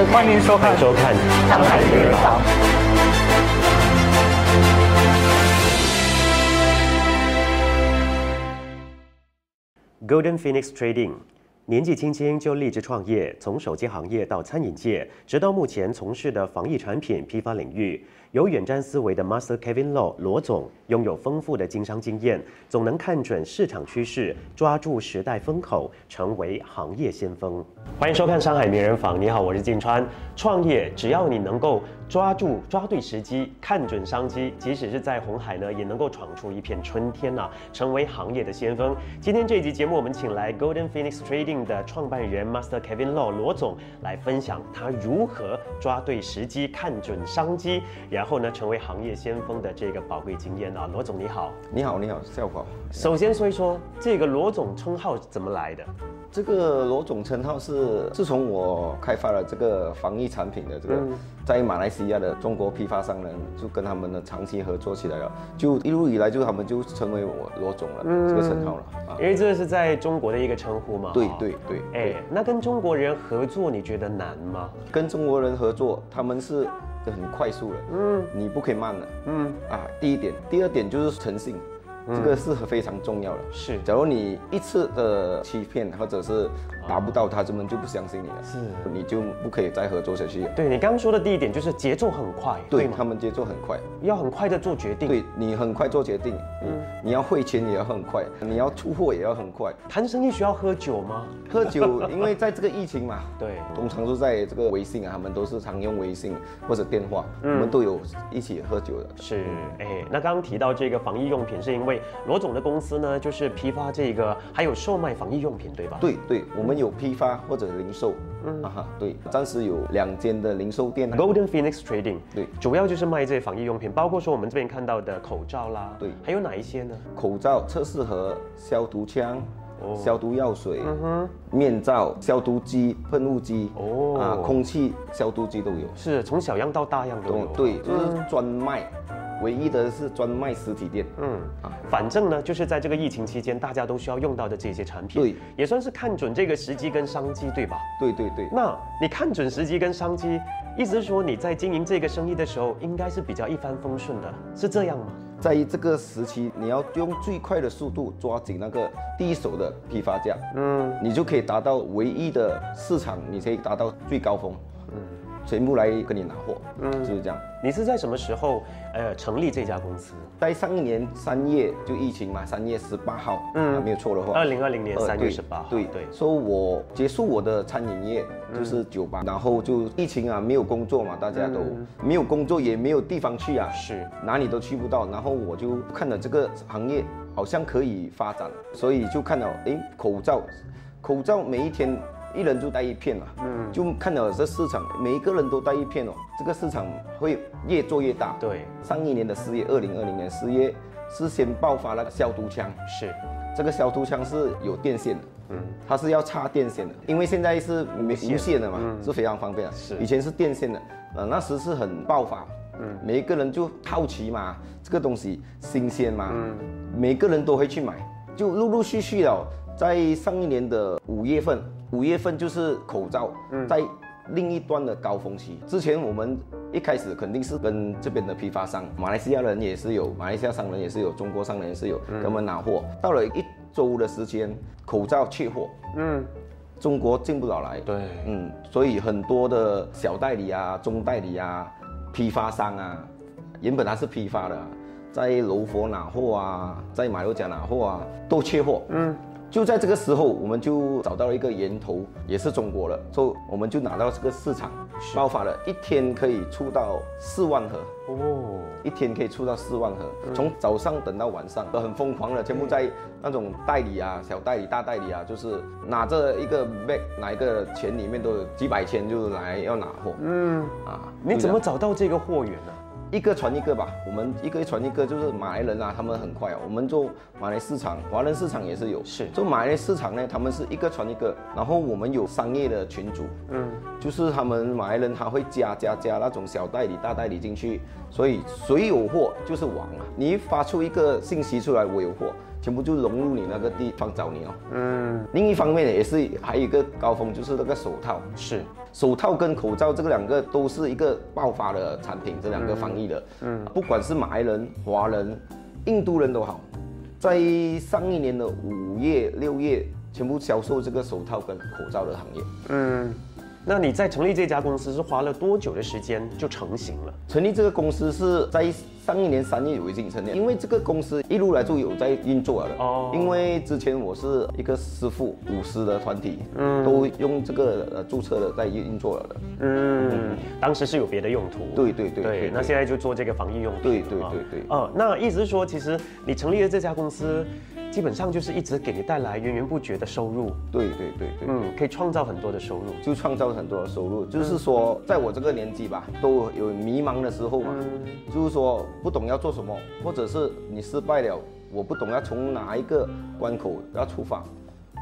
看，欢迎收看，欢迎收看，收看上海名人坊。Golden Phoenix Trading，年纪轻轻就立志创业，从手机行业到餐饮界，直到目前从事的防疫产品批发领域，有远瞻思维的 Master Kevin Law 罗总，拥有丰富的经商经验，总能看准市场趋势，抓住时代风口，成为行业先锋。欢迎收看上海名人坊，你好，我是晋川。创业只要你能够抓住、抓对时机，看准商机，即使是在红海呢，也能够闯出一片春天呐、成为行业的先锋。今天这一集节目，我们请来 Golden Phoenix Trading 的创办人 Master Kevin Law 罗总来分享他如何抓对时机、看准商机，后呢，成为行业先锋的这个宝贵经验啊。罗总你好，你好，你好，笑宝。首先说一说这个罗总称号是怎么来的？这个罗总称号是自从我开发了这个防疫产品的这个，嗯在马来西亚的中国批发商人就跟他们的长期合作起来了，就一路以来就他们就成为我罗总了、这个称号了啊。因为这是在中国的一个称呼嘛。对哈对对，哎，那跟中国人合作，你觉得难吗？跟中国人合作，他们是很快速了，嗯，你不可以慢了，嗯。啊，第一点，第二点就是诚信。这个是非常重要的。是假如你一次的欺骗或者是达不到，他们就不相信你了，是你就不可以再合作下去。对你刚刚说的第一点就是节奏很快，吗？对他们节奏很快，要很快的做决定。，对你很快做决定，嗯，你要汇钱也要很快，你要出货也要很快。谈生意需要喝酒吗？喝酒，因为在这个疫情嘛，对通常都在这个微信啊，他们都是常用微信或者电话，我们都有一起喝酒的。是，哎，那刚刚提到这个防疫用品，是因为罗总的公司呢，就是批发这个，还有售卖防疫用品，对吧？。对对，我们有批发或者零售，啊哈，对，暂时有两间的零售店。Golden Phoenix Trading，对主要就是卖这些防疫用品，包括说我们这边看到的口罩啦，对还有哪一些呢？口罩、测试盒、消毒枪、哦消毒药水、面罩、消毒机、喷雾机，哦啊，空气消毒机都有。是从小样到大样都有。对，就是专卖，唯一的是专卖实体店。嗯啊反正呢，就是在这个疫情期间，大家都需要用到的这些产品，对，也算是看准这个时机跟商机，对吧？对对对，那你看准时机跟商机，意思是说你在经营这个生意的时候，应该是比较一帆风顺的，是这样吗？在这个时期，你要用最快的速度抓紧那个第一手的批发价，嗯，你就可以达到唯一的市场，你可以达到最高峰，嗯，全部来跟你拿货，嗯，就是这样。你是在什么时候呃成立这家公司？在上一年三月就疫情嘛，三月十八号，嗯，没有错的话，二零二零年呃三月十八号。对。对，所以我结束我的餐饮业，就是酒吧，然后就疫情啊，没有工作嘛，大家都没有工作，也没有地方去啊，是。哪里都去不到，然后我就看了这个行业好像可以发展，所以就看到诶口罩，口罩每一天一人就带一片了，嗯，就看到这市场每一个人都带一片哦，这个市场会越做越大。对，上一年的四月，二零二零年四月是先爆发那个消毒枪，是。这个消毒枪是有电线的，嗯，它是要插电线的，因为现在是没无线的嘛，是非常方便的。是。以前是电线的，呃，那时是很爆发，嗯，每一个人就好奇嘛，这个东西新鲜嘛，嗯，每个人都会去买，就陆陆续续了，在上一年的五月份，五月份就是口罩，在另一端的高峰期。之前我们一开始肯定是跟这边的批发商，马来西亚人也是有，马来西亚商人也是有，中国商人也是有，跟我们拿货。到了一周的时间，口罩缺货，嗯，中国进不了来，对，嗯，所以很多的小代理啊、中代理啊、批发商啊，原本他是批发的啊、在柔佛拿货啊，在马六甲拿货啊，都缺货。嗯，就在这个时候，我们就找到了一个源头，也是中国了，所以我们就拿到这个市场，爆发了，一天可以出到四万盒。哦，一天可以出到四万盒，从早上等到晚上，都很疯狂的，全部在那种代理啊、小代理、大代理啊，就是拿着一个 bag，拿一个钱里面都有几百千，就来要拿货。嗯，啊，你怎么找到这个货源呢、一个传一个吧？我们一个传一个，就是马来人啊，他们很快啊。我们做马来市场，华人市场也是有。是做马来市场呢，他们是一个传一个，然后我们有商业的群组，嗯，就是他们马来人他会加加加那种小代理、大代理进去，所以谁有货就是王啊。你一发出一个信息出来，我有货，全部就融入你那个地方找你哦。嗯。另一方面也是还有一个高峰，就是那个手套。是。手套跟口罩这个两个都是一个爆发的产品，这两个防疫的。嗯。不管是马来人、华人、印度人都好，在上一年的五月、六月，全部销售这个手套跟口罩的行业。嗯。那你在成立这家公司是花了多久的时间就成型了？成立这个公司是在上一年三月已经成立，因为这个公司一路来就有在运作了的。哦。因为之前我是一个师傅舞狮的团体，嗯，都用这个呃注册的在运作了的。嗯。当时是有别的用途。对对对。对。那现在就做这个防疫用品。对对对对。哦，那意思是说，其实你成立了这家公司。基本上就是一直给你带来源源不绝的收入，对对对对，嗯，可以创造很多的收入，就创造很多的收入。就是说，在我这个年纪吧，都有迷茫的时候嘛，就是说不懂要做什么，或者是你失败了，我不懂要从哪一个关口要出发。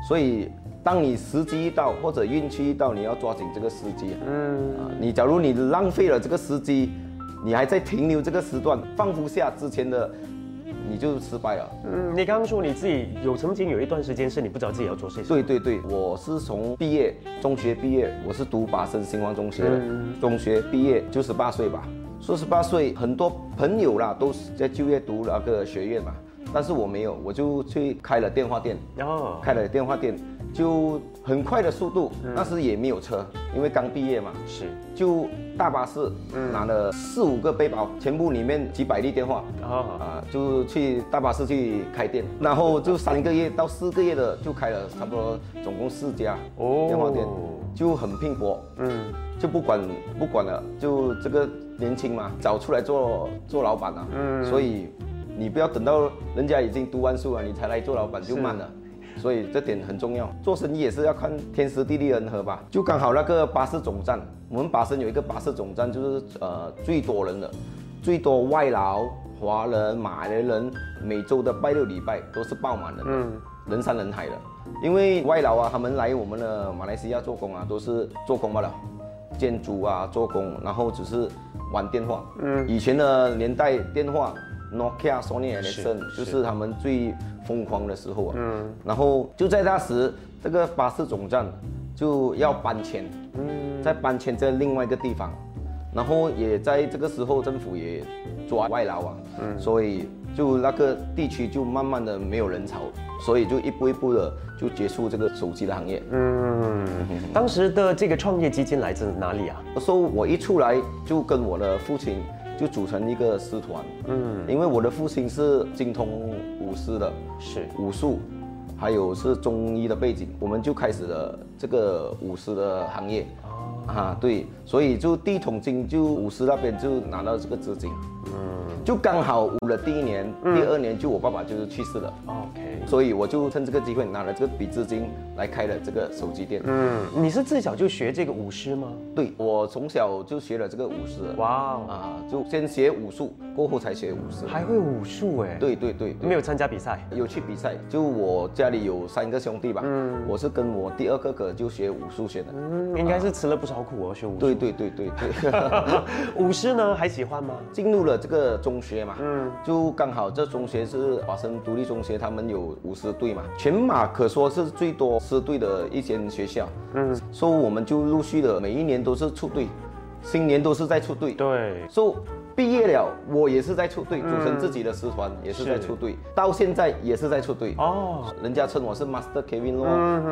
所以，当你时机一到，或者运气一到，你要抓紧这个时机。嗯，啊，你假如你浪费了这个时机，你还在停留这个时段，放不下之前的。你就失败了。嗯，你刚刚说你自己有曾经有一段时间是你不知道自己要做些什么。对对对，我是从毕业，中学毕业，我是读巴生星光中学的。中学毕业就十八岁吧，说十八岁，很多朋友啦都是在就业读那个学院嘛，但是我没有，我就去开了电话店。哦。开了电话店。就很快的速度，那时也没有车，因为刚毕业嘛，是。就大巴士，拿了四五个背包，全部里面几百粒电话，啊，就去大巴士去开店，然后就三个月到四个月的就开了差不多总共四家电话店，就很拼搏，嗯，就不管不管了，就这个年轻嘛，早出来做做老板啊，嗯，所以你不要等到人家已经读完书了，你才来做老板就慢了。所以这点很重要，做生意也是要看天时地利人和吧。就刚好那个巴士总站，我们巴生有一个巴士总站，就是呃最多人的，最多外劳、华人、马来人，每周的拜六礼拜都是爆满的，嗯，人山人海的。因为外劳啊，他们来我们的马来西亚做工啊，都是做工罢了，建筑啊做工，然后只是玩电话。嗯，以前的年代电话，Nokia、Sony Ericsson 就是他们最。疯狂的时候啊，嗯，然后就在那时，这个巴士总站就要搬迁，嗯，在搬迁在另外一个地方，然后也在这个时候，政府也抓外劳啊，嗯，所以就那个地区就慢慢的没有人潮，所以就一步一步的就结束这个手机的行业。嗯，当时的这个创业基金来自哪里啊？说我一出来就跟我的父亲。就组成一个师团，嗯，因为我的父亲是精通武师的，是。武术，还有是中医的背景，我们就开始了这个武师的行业。啊，对，所以就第一桶金就武师那边就拿到这个资金，嗯，就刚好捂了第一年，第二年就我爸爸就是去世了，OK，所以我就趁这个机会拿了这笔资金来开了这个手机店。嗯，你是自小就学这个舞狮吗？对，我从小就学了这个舞狮。哇，啊，就先学武术，过后才学舞狮。还会武术哎？对对对，没有参加比赛，有去比赛。就我家里有三个兄弟吧，嗯，我是跟我第二哥哥就学武术学的，嗯，应该是吃了不少。苦哦，学武术。对对对对对。舞狮 呢，还喜欢吗？进入了这个中学嘛，嗯，就刚好这中学是华生独立中学，他们有舞狮队嘛，全马可说是最多狮队的一间学校。嗯，所以我们就陆续的每一年都是出队，新年都是在出队。对。所以。毕业了，我也是在出队，组成自己的师团，也是在出队，到现在也是在出队。哦，人家称我是 Master Kevin 咯，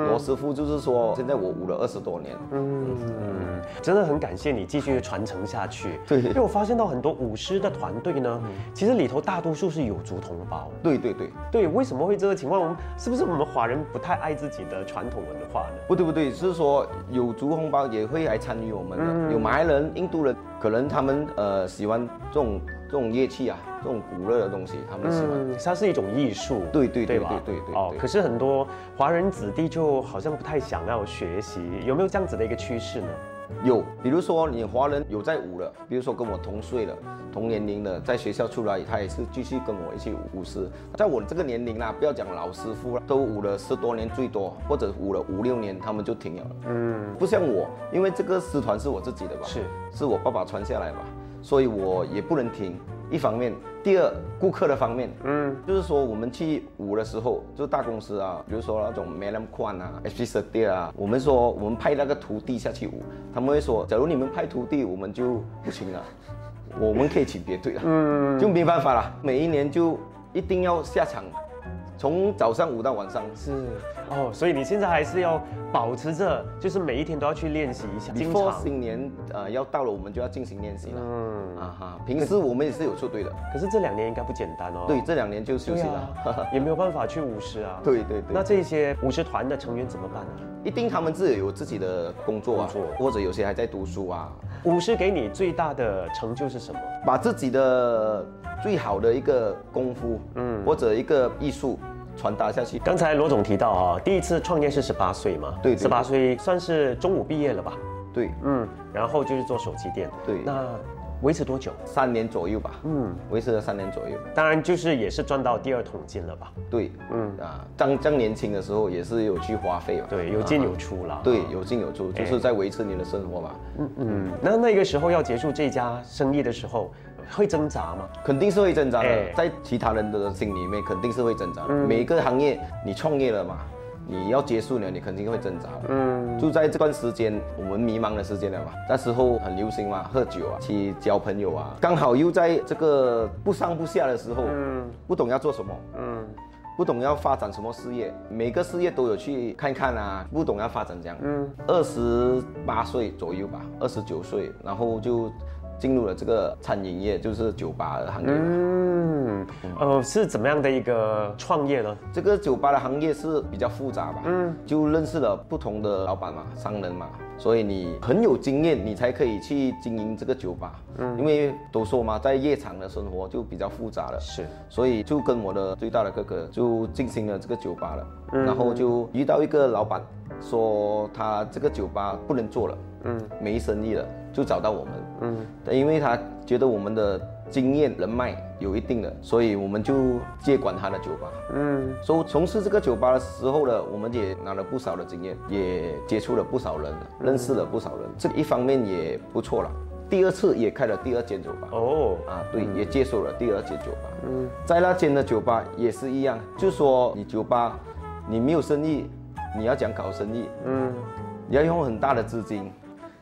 罗师傅就是说，现在我舞了二十多年。嗯，真的很感谢你继续传承下去。对，因为我发现到很多舞狮的团队呢，其实里头大多数是有族同胞。对对对对，为什么会这个情况？我们是不是我们华人不太爱自己的传统文化呢？不对不对，是说有族同胞也会来参与我们的，有马来人、印度人。可能他们呃喜欢这种这种乐器啊，这种古乐的东西，他们喜欢。它是一种艺术，对对对对对对。哦，可是很多华人子弟就好像不太想要学习，有没有这样子的一个趋势呢？有，比如说你华人有在舞了，比如说跟我同岁的、同年龄的，在学校出来，他也是继续跟我一起舞狮。在我这个年龄啦，不要讲老师傅了，都舞了十多年最多，或者舞了五六年，他们就停了。嗯，不像我，因为这个师团是我自己的吧？是，是我爸爸传下来吧，所以我也不能停，一方面，第二顾客的方面，嗯，就是说我们去舞的时候，就是大公司啊，比如说那种 Madam k u a n 啊、h p s t a 啊，我们说我们派那个徒弟下去舞，他们会说，假如你们派徒弟，我们就不行了，我们可以请别队了，嗯，就没办法了，每一年就一定要下场。从早上舞到晚上是哦，所以你现在还是要保持着，就是每一天都要去练习一下。经常新年呃要到了，我们就要进行练习了。嗯啊哈，平时我们也是有出队的，可是这两年应该不简单哦。对，这两年就休息了，也没有办法去舞狮啊。对对对。那这些舞狮团的成员怎么办呢？一定他们自己有自己的工作啊，或者有些还在读书啊。舞狮给你最大的成就是什么？把自己的最好的一个功夫，嗯，或者一个艺术。传达下去。刚才罗总提到啊，第一次创业是十八岁嘛？对，十八岁算是中午毕业了吧？对，嗯，然后就是做手机店。对，那维持多久？三年左右吧。嗯，维持了三年左右。当然就是也是赚到第二桶金了吧？对，嗯啊，当当年轻的时候也是有去花费嘛。对，有进有出了。对，有进有出，就是在维持你的生活嘛。嗯嗯，那那个时候要结束这家生意的时候。会挣扎吗？肯定是会挣扎的，在其他人的心里面肯定是会挣扎的。每一个行业，你创业了嘛，你要结束了，你肯定会挣扎。嗯，就在这段时间，我们迷茫的时间了嘛，那时候很流行嘛，喝酒啊，去交朋友啊，刚好又在这个不上不下的时候，嗯，不懂要做什么，嗯，不懂要发展什么事业，每个事业都有去看看啊，不懂要发展这样。嗯，二十八岁左右吧，二十九岁，然后就。进入了这个餐饮业，就是酒吧的行业。嗯，呃，是怎么样的一个创业呢？这个酒吧的行业是比较复杂吧？嗯，就认识了不同的老板嘛，商人嘛，所以你很有经验，你才可以去经营这个酒吧。嗯，因为都说嘛，在夜场的生活就比较复杂了。是，所以就跟我的最大的哥哥就进行了这个酒吧了。嗯，然后就遇到一个老板，说他这个酒吧不能做了。嗯，没生意了，就找到我们。嗯，因为他觉得我们的经验人脉有一定的，所以我们就接管他的酒吧。嗯，所以从事这个酒吧的时候呢，我们也拿了不少的经验，也接触了不少人，认识了不少人。这一方面也不错了。第二次也开了第二间酒吧。哦，啊，对，也接手了第二间酒吧。嗯，在那间的酒吧也是一样，就说你酒吧你没有生意，你要讲搞生意，嗯，你要用很大的资金。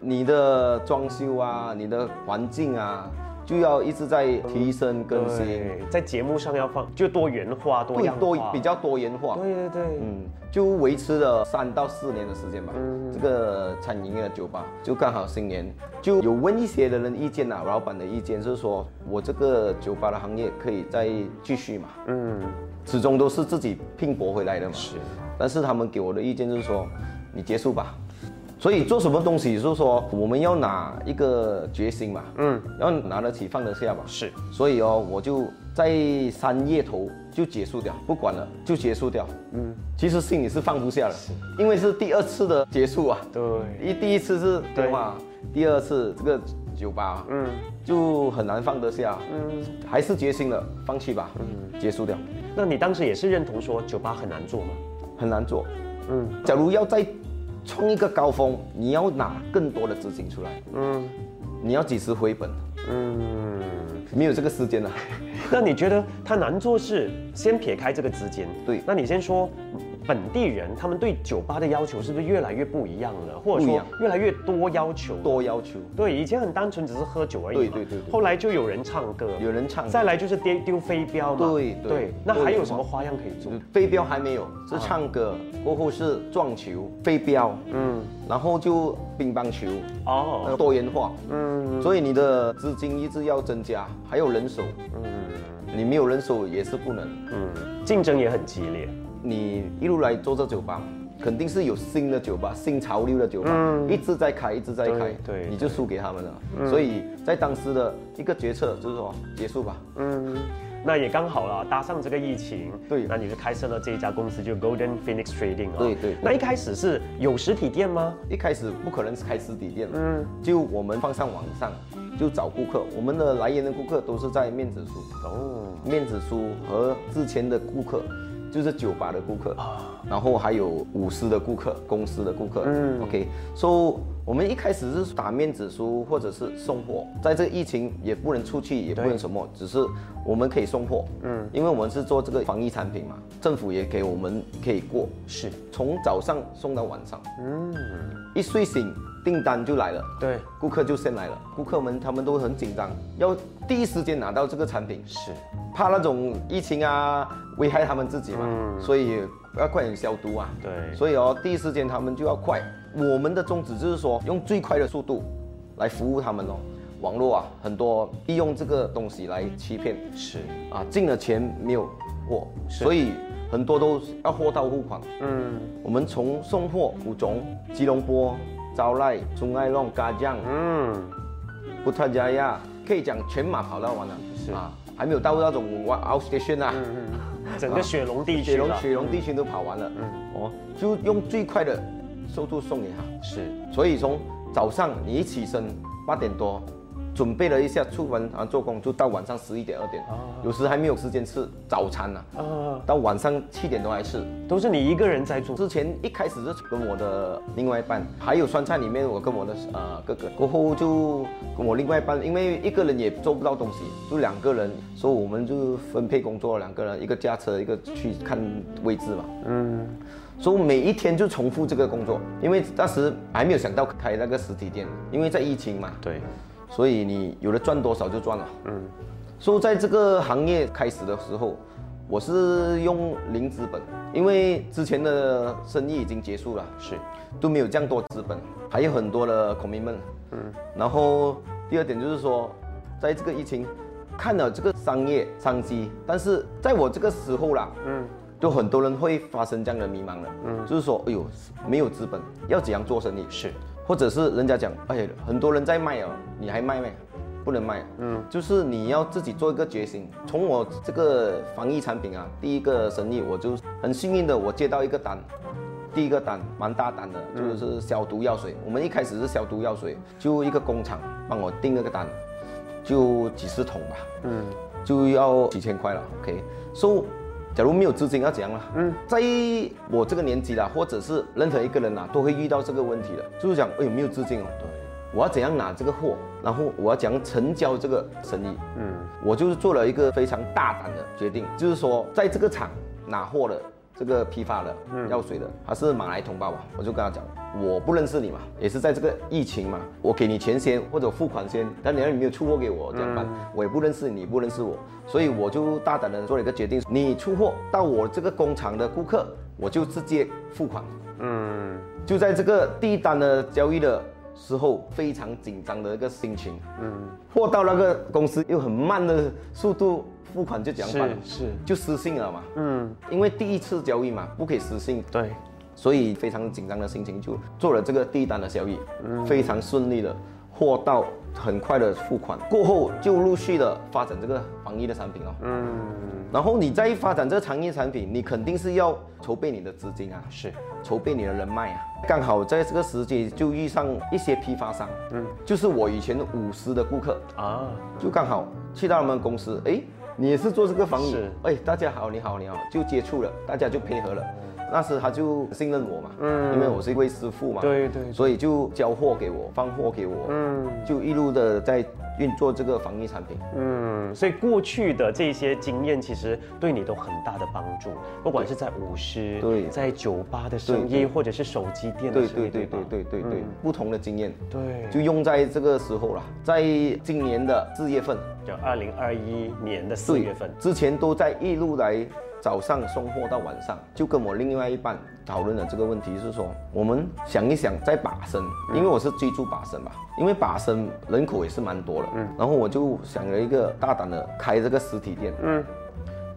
你的装修啊，你的环境啊，就要一直在提升更新。在节目上要放，就多元化、多样多比较多元化。对对对，嗯，就维持了三到四年的时间吧。嗯，这个餐饮业的酒吧，就刚好新年就有问一些的人意见呐，老板的意见就是说我这个酒吧的行业可以再继续嘛。嗯，始终都是自己拼搏回来的嘛。是，但是他们给我的意见就是说，你结束吧。所以做什么东西，就是说我们要拿一个决心嘛，嗯，要拿得起放得下嘛，是。所以哦，我就在三月头就结束掉，不管了，就结束掉。嗯，其实心里是放不下了，因为是第二次的结束啊。对。一第一次是对嘛，第二次这个酒吧，嗯，就很难放得下。嗯，还是决心了，放弃吧。嗯，结束掉。那你当时也是认同说酒吧很难做吗？很难做。嗯，假如要在冲一个高峰，你要拿更多的资金出来，嗯，你要几时回本？嗯，没有这个时间了。那你觉得它难做是先撇开这个资金？对，那你先说。本地人他们对酒吧的要求是不是越来越不一样了，或者说越来越多要求？多要求。对，以前很单纯，只是喝酒而已。对对对。后来就有人唱歌，有人唱。再来就是丢丢飞镖嘛。对对。那还有什么花样可以做？飞镖还没有，是唱歌，过后是撞球、飞镖，嗯，然后就乒乓球。哦。多元化。嗯。所以你的资金一直要增加，还有人手。嗯。你没有人手也是不能。嗯。竞争也很激烈。你一路来做这酒吧，肯定是有新的酒吧、新潮流的酒吧，一直在开，一直在开，对，你就输给他们了。所以在当时的一个决策就是说结束吧。嗯，那也刚好了，搭上这个疫情，对，那你就开设了这一家公司，就 Golden Phoenix Trading 啊。对对。那一开始是有实体店吗？一开始不可能是开实体店，嗯，就我们放上网上就找顾客，我们的来源的顾客都是在面子书哦，面子书和之前的顾客。就是酒吧的顾客，然后还有舞狮的顾客，公司的顾客。嗯，OK，所以我们一开始是打面子书或者是送货，在这个疫情也不能出去，也不能什么，只是我们可以送货。嗯，因为我们是做这个防疫产品嘛，政府也给我们可以过，是从早上送到晚上。嗯，一睡醒订单就来了，对，顾客就先来了，顾客们他们都很紧张，要第一时间拿到这个产品，是怕那种疫情啊危害他们自己嘛，所以要快点消毒啊。对所以哦，第一时间他们就要快。我们的宗旨就是说，用最快的速度来服务他们哦。网络啊，很多利用这个东西来欺骗是啊，进了钱没有货，所以很多都要货到付款。嗯我们从送货、古种、吉隆坡、招来、中爱弄、嘎将、嗯，布特加亚，可以讲全马跑到完了。是。啊，还没有到那种 out station 啊。整个雪龙地区雪龙雪龙地区都跑完了，嗯，哦，就用最快的速度送给他。是。所以从早上你一起身八点多，准备了一下出门啊做工，就到晚上十一点二点，有时还没有时间吃早餐呢、啊，到晚上七点多还吃。都是你一个人在做，之前一开始是跟我的另外一半，还有酸菜里面我跟我的呃哥哥，过后就跟我另外一半，因为一个人也做不到东西，就两个人，所以我们就分配工作，两个人一个驾车，一个去看位置嘛。嗯，所以每一天就重复这个工作，因为当时还没有想到开那个实体店，因为在疫情嘛，对，所以你有的赚多少就赚了。嗯，所以在这个行业开始的时候，我是用零资本，因为之前的生意已经结束了，是都没有这样多资本，还有很多的 commitment。嗯，然后第二点就是说，在这个疫情看了这个商业商机，但是在我这个时候啦，嗯，就很多人会发生这样的迷茫了，嗯，就是说，哎呦，没有资本，要怎样做生意？是或者是人家讲，哎，很多人在卖哦，你还卖没？不能卖，嗯，就是你要自己做一个决心。从我这个防疫产品啊，第一个生意，我就很幸运的，我接到一个单，第一个单蛮大单的，就是消毒药水。我们一开始是消毒药水，就一个工厂帮我订了个单，就几十桶吧，嗯，就要几千块了。OK，所、以假如没有资金要怎样呢？嗯，在我这个年纪啦，或者是任何一个人呐、都会遇到这个问题的，就是讲，哎，有没有资金哦？对，我要怎样拿这个货，然后我要怎样成交这个生意？嗯，我就是做了一个非常大胆的决定，就是说在这个厂拿货的这个批发的药水的，他是马来同胞啊，我就跟他讲，我不认识你嘛，也是在这个疫情嘛，我给你钱先或者付款先，但你要你没有出货给我怎么办？我也不认识你，你不认识我，所以我就大胆的做了一个决定，你出货到我这个工厂的顾客，我就直接付款。嗯，就在这个第一单的交易的时候，非常紧张的一个心情。嗯，货到那个公司又很慢的速度付款就讲办，是是。就失信了嘛。嗯，因为第一次交易嘛，不可以失信，对，所以非常紧张的心情就做了这个第一单的交易，嗯。非常顺利的货到，很快的付款，过后就陆续的发展这个防疫的产品哦。嗯，然后你再发展这个行业产品，你肯定是要筹备你的资金啊，是。筹备你的人脉啊。刚好在这个时节就遇上一些批发商，嗯，就是我以前五十的顾客，啊，就刚好去到他们公司，哎，你也是做这个防疫？是，哎，大家好，你好，你好，就接触了，大家就配合了。那时他就信任我嘛，嗯，因为我是一位师傅嘛，对对所以就交货给我，放货给我，嗯。就一路的在运作这个防疫产品。嗯，所以过去的这些经验其实对你都很大的帮助，不管是在舞狮，对。在酒吧的生意，或者是手机店的对生意，对对对对对，不同的经验对，就用在这个时候了，在今年的四月份，就二零二一年的四月份，之前都在一路来早上送货到晚上，就跟我另外一半讨论了这个问题，是说我们想一想在把生，因为我是居住把生嘛，因为把生人口也是蛮多的，嗯，然后我就想了一个大胆的开这个实体店，嗯。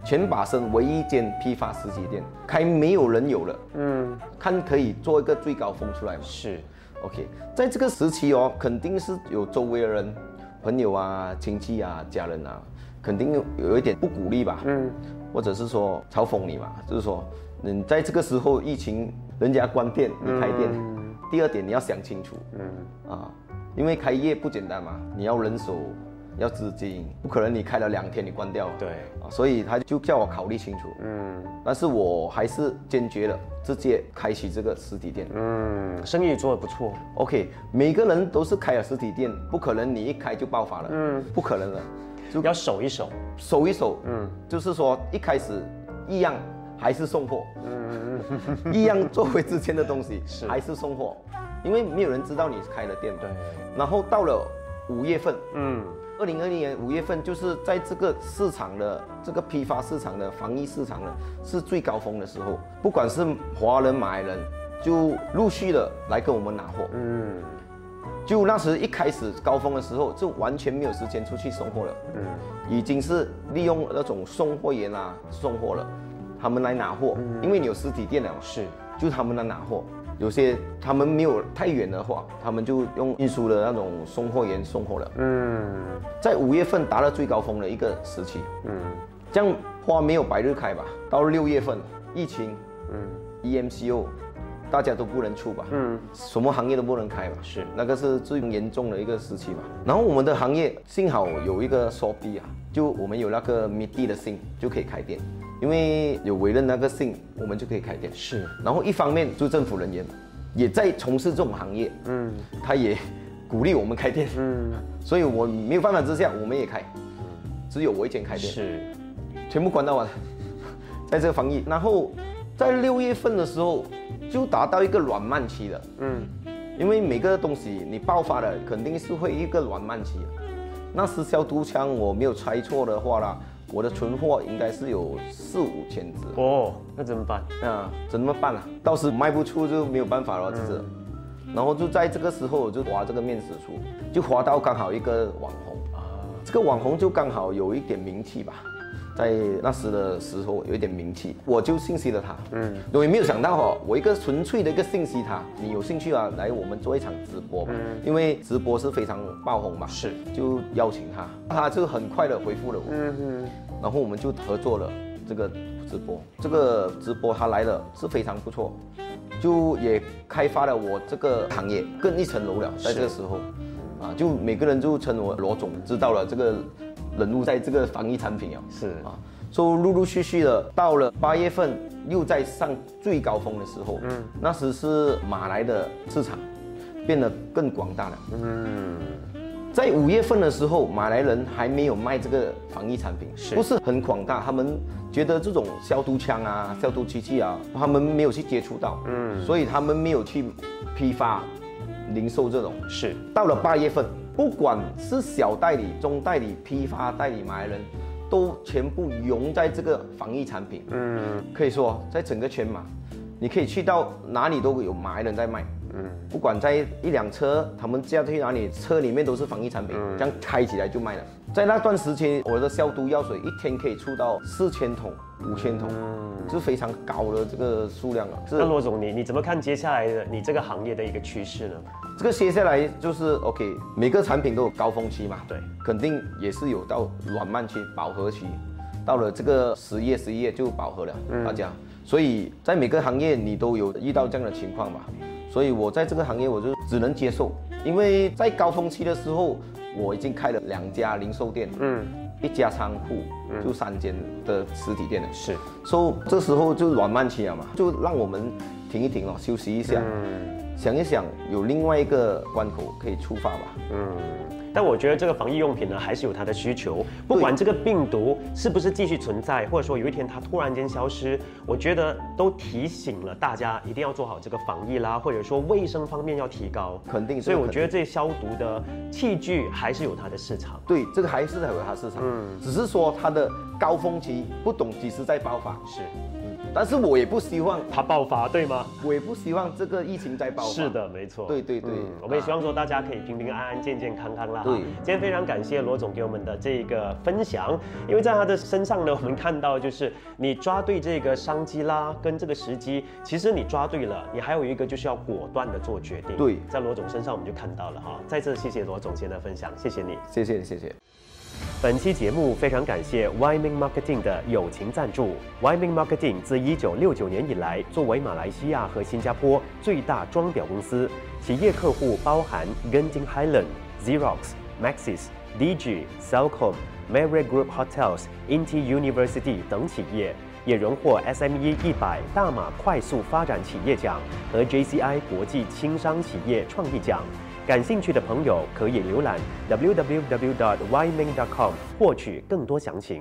全把生唯一一间批发实体店，开没有人有了，嗯，看可以做一个最高峰出来嘛。是。OK，在这个时期哦，肯定是有周围的人、朋友啊、亲戚啊、家人啊，肯定有有一点不鼓励吧，嗯，或者是说嘲讽你嘛，就是说，你在这个时候疫情，人家关店，你开店。第二点，你要想清楚，嗯啊，因为开业不简单嘛，你要人手，要资金，不可能你开了两天你关掉。对啊，所以他就叫我考虑清楚。嗯，但是我还是坚决的，直接开启这个实体店。嗯，生意做得不错。OK，每个人都是开了实体店，不可能你一开就爆发了。嗯，不可能的，就要守一守。守一守。嗯，就是说一开始一样还是送货。嗯，一样做回之前的东西，是还是送货，因为没有人知道你是开了店的。对，然后到了五月份，嗯，二零二零年五月份，就是在这个市场的这个批发市场的防疫市场呢，是最高峰的时候。不管是华人、马来人，就陆续的来跟我们拿货。嗯，就那时一开始高峰的时候，就完全没有时间出去送货了。嗯，已经是利用那种送货员啊送货了，他们来拿货，因为你有实体店了嘛。是，就他们来拿货。有些他们没有太远的话，他们就用运输的那种送货员送货了。嗯，在五月份达到最高峰的一个时期。嗯，这样花没有白日开吧？到六月份疫情，嗯，EMCO，大家都不能出吧？嗯，什么行业都不能开吧？是。那个是最严重的一个时期吧。然后我们的行业幸好有一个 s o e 啊，就我们有那个 MIDI 的信就可以开店，因为有委任那个信，我们就可以开店。是，然后一方面就政府人员也在从事这种行业，嗯，他也鼓励我们开店，嗯，所以我没有办法之下，我们也开，只有我一间开店，是，全部关到完，在这个防疫，然后在六月份的时候就达到一个软慢期了，嗯，因为每个东西你爆发了，肯定是会一个软慢期。那时消毒枪我没有猜错的话啦，我的存货应该是有四五千只。哦，那怎么办？啊，怎么办啊？到时卖不出就没有办法了，就是。然后就在这个时候，我就划这个面试书，就划到刚好一个网红啊，这个网红就刚好有一点名气吧，在那时的时候有一点名气，我就信息了他，嗯，我也没有想到哦，我一个纯粹的一个信息他，你有兴趣啊，来我们做一场直播吧，因为直播是非常爆红嘛，是，就邀请他，他就很快的回复了我，嗯嗯，然后我们就合作了这个直播，这个直播他来了是非常不错，就也开发了我这个行业更一层楼了，在这个时候，啊，就每个人就称我罗总，知道了这个人物在这个防疫产品啊，是。啊，所以陆陆续续的到了八月份又在上最高峰的时候，嗯，那时是马来的市场变得更广大了，嗯，在五月份的时候，马来人还没有卖这个防疫产品，是。不是很广大？他们觉得这种消毒枪啊、消毒机器啊，他们没有去接触到，嗯，所以他们没有去批发、零售这种。是，到了八月份，不管是小代理、中代理、批发代理，马来人都全部融在这个防疫产品。嗯，可以说在整个全马，你可以去到哪里都有马来人在卖。嗯，不管在一辆车，他们驾去哪里，车里面都是防疫产品，这样开起来就卖了。在那段时间，我的消毒药水一天可以出到四千桶、五千桶，是非常高的这个数量了。是那罗总，你你怎么看接下来的你这个行业的一个趋势呢？这个接下来就是 OK，每个产品都有高峰期嘛，对，肯定也是有到软慢期、饱和期，到了这个十月、十一月就饱和了，大家。所以在每个行业你都有遇到这样的情况嘛，所以我在这个行业我就只能接受，因为在高峰期的时候，我已经开了两家零售店，嗯，一家仓库，就三间的实体店了，是，所以这时候就软慢期了嘛，就让我们停一停哦，休息一下，想一想有另外一个关口可以出发吧。嗯。但我觉得这个防疫用品呢，还是有它的需求。不管这个病毒是不是继续存在，或者说有一天它突然间消失，我觉得都提醒了大家一定要做好这个防疫啦，或者说卫生方面要提高。肯定，所以我觉得这些消毒的器具还是有它的市场。对，这个还是有它市场，嗯，只是说它的高峰期不懂几时再爆发。是。但是我也不希望它爆发，对吗？我也不希望这个疫情再爆发。是的，没错。对对对，我们也希望说大家可以平平安安、健健康康啦。对，今天非常感谢罗总给我们的这个分享，因为在他的身上呢，我们看到就是你抓对这个商机啦，跟这个时机，其实你抓对了，你还有一个就是要果断的做决定。对，在罗总身上我们就看到了哈。再次谢谢罗总今天的分享，谢谢你，谢谢谢谢。本期节目非常感谢 w y m i n g Marketing 的友情赞助。w y m i n g Marketing 自1969年以来，作为马来西亚和新加坡最大装裱公司，企业客户包含 Genting Highland、Xerox、Maxis、DG、c e l c o m Marriott Group Hotels、Inti University 等企业，也荣获 SME 一百大马快速发展企业奖和 JCI 国际轻商企业创意奖。感兴趣的朋友可以浏览 www.yiming.com 获取更多详情。